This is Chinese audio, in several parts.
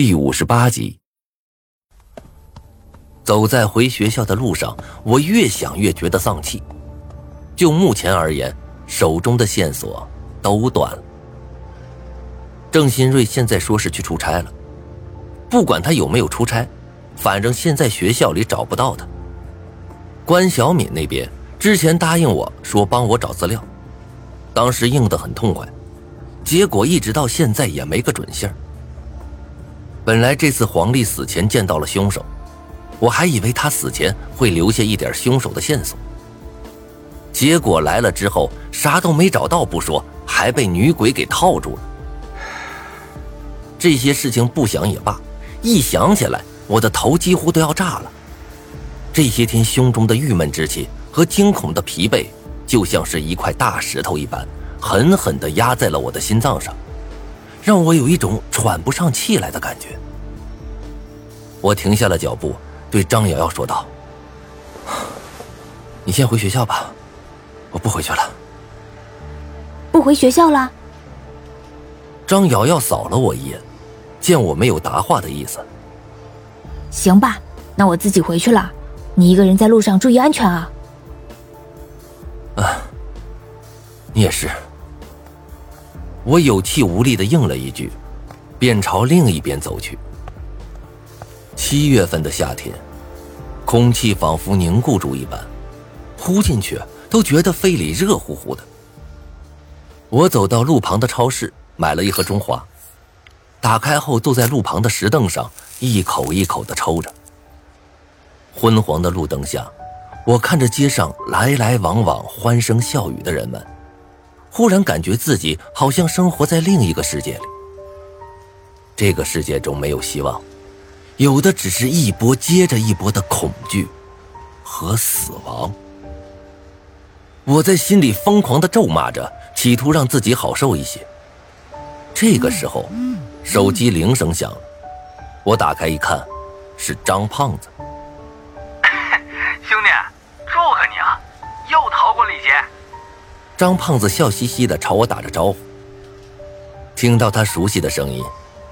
第五十八集。走在回学校的路上，我越想越觉得丧气。就目前而言，手中的线索都断了。郑新瑞现在说是去出差了，不管他有没有出差，反正现在学校里找不到他。关小敏那边之前答应我说帮我找资料，当时应得很痛快，结果一直到现在也没个准信儿。本来这次黄丽死前见到了凶手，我还以为他死前会留下一点凶手的线索。结果来了之后，啥都没找到不说，还被女鬼给套住了。这些事情不想也罢，一想起来，我的头几乎都要炸了。这些天胸中的郁闷之气和惊恐的疲惫，就像是一块大石头一般，狠狠地压在了我的心脏上。让我有一种喘不上气来的感觉。我停下了脚步，对张瑶瑶说道：“你先回学校吧，我不回去了。”不回学校了？张瑶瑶扫了我一眼，见我没有答话的意思。行吧，那我自己回去了。你一个人在路上注意安全啊。啊，你也是。我有气无力的应了一句，便朝另一边走去。七月份的夏天，空气仿佛凝固住一般，呼进去都觉得肺里热乎乎的。我走到路旁的超市，买了一盒中华，打开后坐在路旁的石凳上，一口一口的抽着。昏黄的路灯下，我看着街上来来往往、欢声笑语的人们。忽然感觉自己好像生活在另一个世界里。这个世界中没有希望，有的只是一波接着一波的恐惧和死亡。我在心里疯狂的咒骂着，企图让自己好受一些。这个时候，手机铃声响了，我打开一看，是张胖子。张胖子笑嘻嘻的朝我打着招呼。听到他熟悉的声音，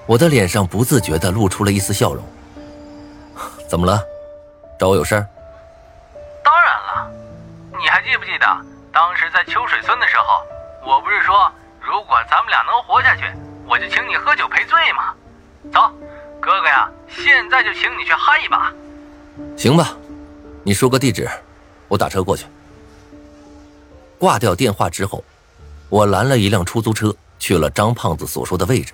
我的脸上不自觉的露出了一丝笑容。怎么了？找我有事儿？当然了，你还记不记得当时在秋水村的时候，我不是说如果咱们俩能活下去，我就请你喝酒赔罪吗？走，哥哥呀，现在就请你去嗨一把。行吧，你说个地址，我打车过去。挂掉电话之后，我拦了一辆出租车，去了张胖子所说的位置。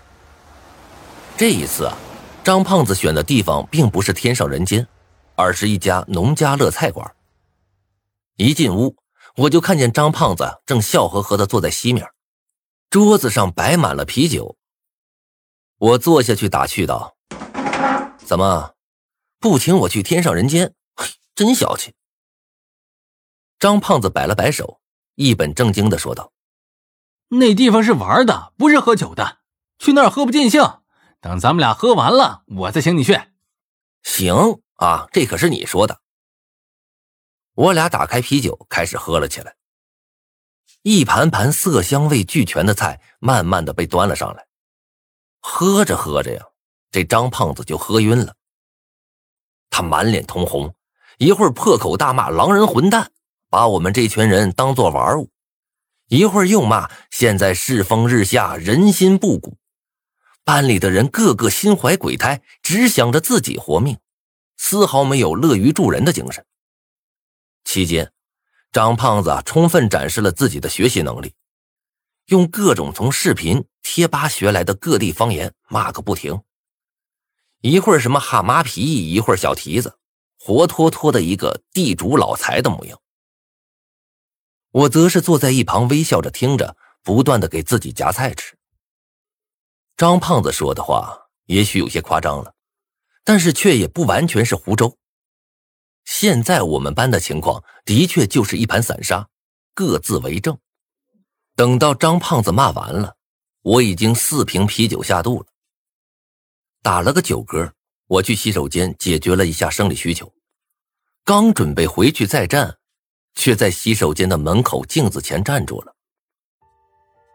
这一次啊，张胖子选的地方并不是天上人间，而是一家农家乐菜馆。一进屋，我就看见张胖子正笑呵呵的坐在西面，桌子上摆满了啤酒。我坐下去打趣道：“怎么，不请我去天上人间？嘿，真小气。”张胖子摆了摆手。一本正经的说道：“那地方是玩的，不是喝酒的。去那儿喝不尽兴。等咱们俩喝完了，我再请你去。”行啊，这可是你说的。我俩打开啤酒，开始喝了起来。一盘盘色香味俱全的菜慢慢的被端了上来。喝着喝着呀，这张胖子就喝晕了。他满脸通红，一会儿破口大骂“狼人混蛋”。把我们这群人当做玩物，一会儿又骂现在世风日下，人心不古，班里的人个个心怀鬼胎，只想着自己活命，丝毫没有乐于助人的精神。期间，张胖子充分展示了自己的学习能力，用各种从视频、贴吧学来的各地方言骂个不停，一会儿什么哈麻皮，一会儿小蹄子，活脱脱的一个地主老财的模样。我则是坐在一旁微笑着听着，不断的给自己夹菜吃。张胖子说的话也许有些夸张了，但是却也不完全是胡诌。现在我们班的情况的确就是一盘散沙，各自为政。等到张胖子骂完了，我已经四瓶啤酒下肚了。打了个酒嗝，我去洗手间解决了一下生理需求，刚准备回去再战。却在洗手间的门口镜子前站住了。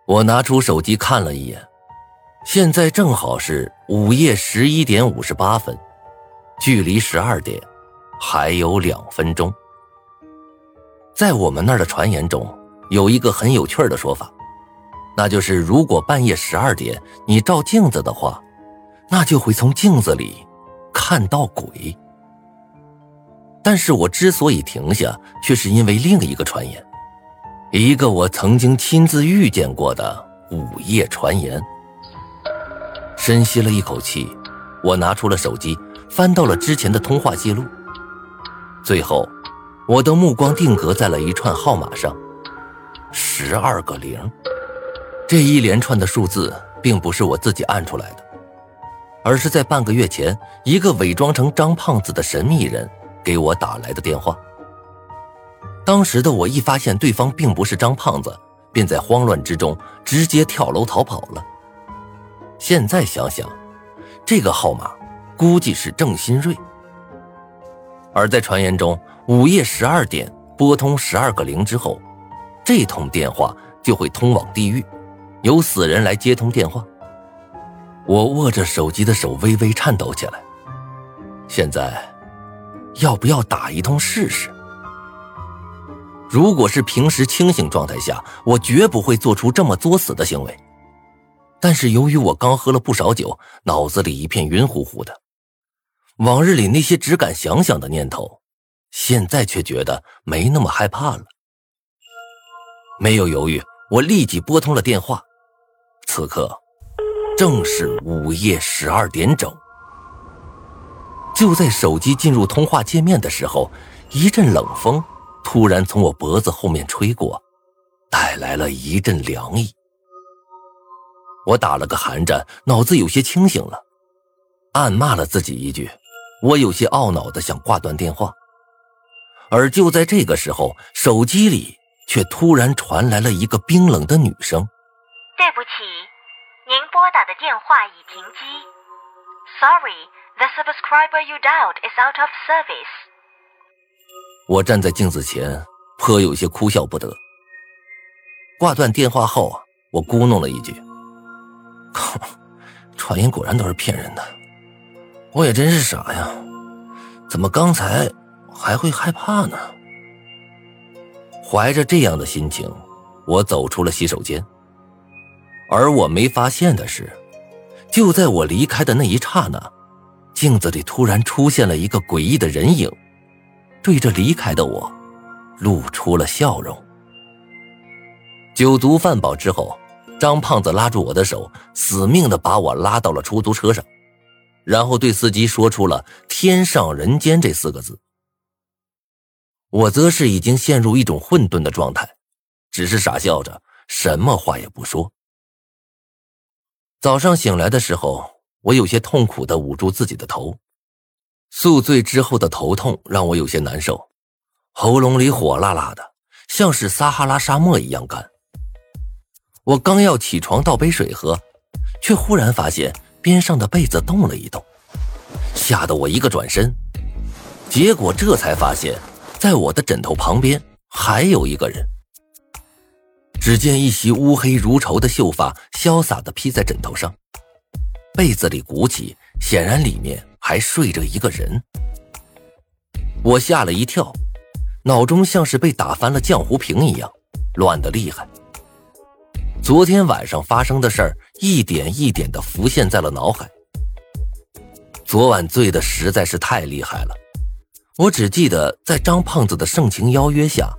我拿出手机看了一眼，现在正好是午夜十一点五十八分，距离十二点还有两分钟。在我们那儿的传言中，有一个很有趣的说法，那就是如果半夜十二点你照镜子的话，那就会从镜子里看到鬼。但是我之所以停下，却是因为另一个传言，一个我曾经亲自遇见过的午夜传言。深吸了一口气，我拿出了手机，翻到了之前的通话记录。最后，我的目光定格在了一串号码上，十二个零。这一连串的数字并不是我自己按出来的，而是在半个月前，一个伪装成张胖子的神秘人给我打来的电话。当时的我一发现对方并不是张胖子，便在慌乱之中直接跳楼逃跑了。现在想想，这个号码估计是郑新瑞。而在传言中，午夜十二点拨通十二个零之后，这通电话就会通往地狱，由死人来接通电话。我握着手机的手微微颤抖起来。现在，要不要打一通试试？如果是平时清醒状态下，我绝不会做出这么作死的行为。但是由于我刚喝了不少酒，脑子里一片晕乎乎的，往日里那些只敢想想的念头，现在却觉得没那么害怕了。没有犹豫，我立即拨通了电话。此刻正是午夜十二点整。就在手机进入通话界面的时候，一阵冷风突然从我脖子后面吹过，带来了一阵凉意。我打了个寒战，脑子有些清醒了，暗骂了自己一句。我有些懊恼的想挂断电话，而就在这个时候，手机里却突然传来了一个冰冷的女声：“对不起，您拨打的电话已停机。Sorry, the subscriber you dialed is out of service。”我站在镜子前，颇有些哭笑不得。挂断电话后，我咕哝了一句。靠！传言果然都是骗人的，我也真是傻呀，怎么刚才还会害怕呢？怀着这样的心情，我走出了洗手间。而我没发现的是，就在我离开的那一刹那，镜子里突然出现了一个诡异的人影，对着离开的我，露出了笑容。酒足饭饱之后。张胖子拉住我的手，死命的把我拉到了出租车上，然后对司机说出了“天上人间”这四个字。我则是已经陷入一种混沌的状态，只是傻笑着，什么话也不说。早上醒来的时候，我有些痛苦的捂住自己的头，宿醉之后的头痛让我有些难受，喉咙里火辣辣的，像是撒哈拉沙漠一样干。我刚要起床倒杯水喝，却忽然发现边上的被子动了一动，吓得我一个转身，结果这才发现，在我的枕头旁边还有一个人。只见一袭乌黑如绸的秀发潇洒的披在枕头上，被子里鼓起，显然里面还睡着一个人。我吓了一跳，脑中像是被打翻了浆糊瓶一样，乱得厉害。昨天晚上发生的事儿一点一点的浮现在了脑海。昨晚醉的实在是太厉害了，我只记得在张胖子的盛情邀约下，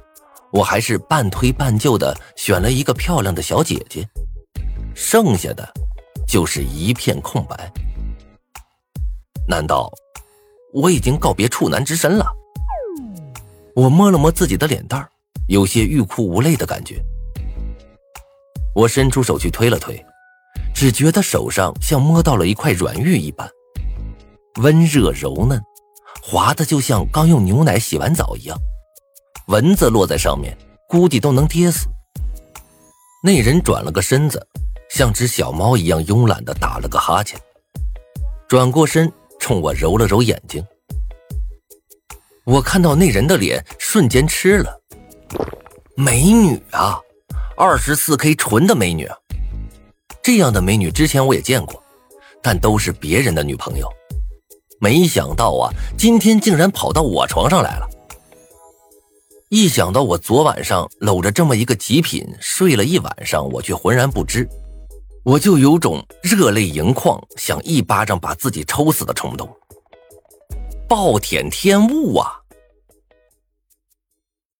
我还是半推半就的选了一个漂亮的小姐姐，剩下的就是一片空白。难道我已经告别处男之身了？我摸了摸自己的脸蛋有些欲哭无泪的感觉。我伸出手去推了推，只觉得手上像摸到了一块软玉一般，温热柔嫩，滑的就像刚用牛奶洗完澡一样。蚊子落在上面，估计都能跌死。那人转了个身子，像只小猫一样慵懒的打了个哈欠，转过身冲我揉了揉眼睛。我看到那人的脸，瞬间吃了，美女啊！二十四 K 纯的美女，这样的美女之前我也见过，但都是别人的女朋友。没想到啊，今天竟然跑到我床上来了。一想到我昨晚上搂着这么一个极品睡了一晚上，我却浑然不知，我就有种热泪盈眶，想一巴掌把自己抽死的冲动。暴殄天物啊！